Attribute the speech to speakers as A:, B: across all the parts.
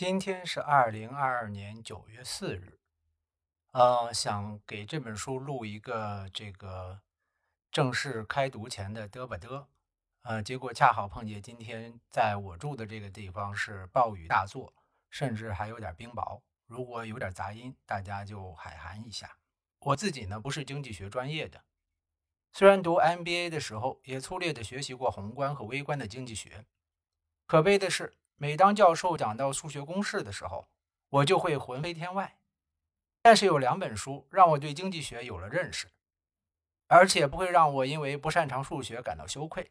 A: 今天是二零二二年九月四日，呃，想给这本书录一个这个正式开读前的嘚吧嘚，呃，结果恰好碰见今天在我住的这个地方是暴雨大作，甚至还有点冰雹。如果有点杂音，大家就海涵一下。我自己呢不是经济学专业的，虽然读 MBA 的时候也粗略的学习过宏观和微观的经济学，可悲的是。每当教授讲到数学公式的时候，我就会魂飞天外。但是有两本书让我对经济学有了认识，而且不会让我因为不擅长数学感到羞愧。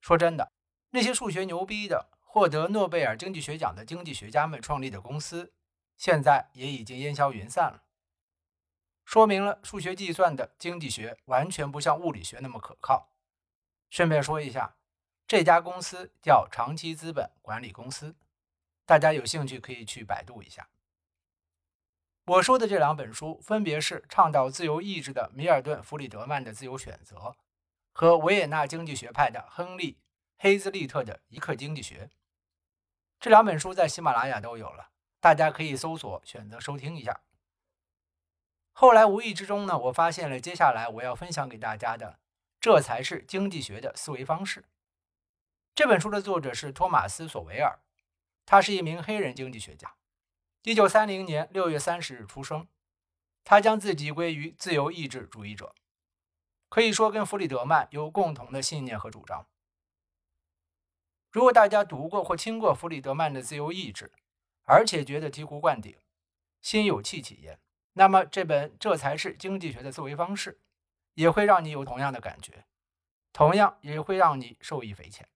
A: 说真的，那些数学牛逼的、获得诺贝尔经济学奖的经济学家们创立的公司，现在也已经烟消云散了，说明了数学计算的经济学完全不像物理学那么可靠。顺便说一下。这家公司叫长期资本管理公司，大家有兴趣可以去百度一下。我说的这两本书分别是倡导自由意志的米尔顿·弗里德曼的《自由选择》和维也纳经济学派的亨利·黑兹利特的《一刻经济学》。这两本书在喜马拉雅都有了，大家可以搜索选择收听一下。后来无意之中呢，我发现了接下来我要分享给大家的，这才是经济学的思维方式。这本书的作者是托马斯·索维尔，他是一名黑人经济学家，一九三零年六月三十日出生。他将自己归于自由意志主义者，可以说跟弗里德曼有共同的信念和主张。如果大家读过或听过弗里德曼的《自由意志》，而且觉得醍醐灌顶、心有戚戚焉，那么这本《这才是经济学的思维方式》也会让你有同样的感觉，同样也会让你受益匪浅。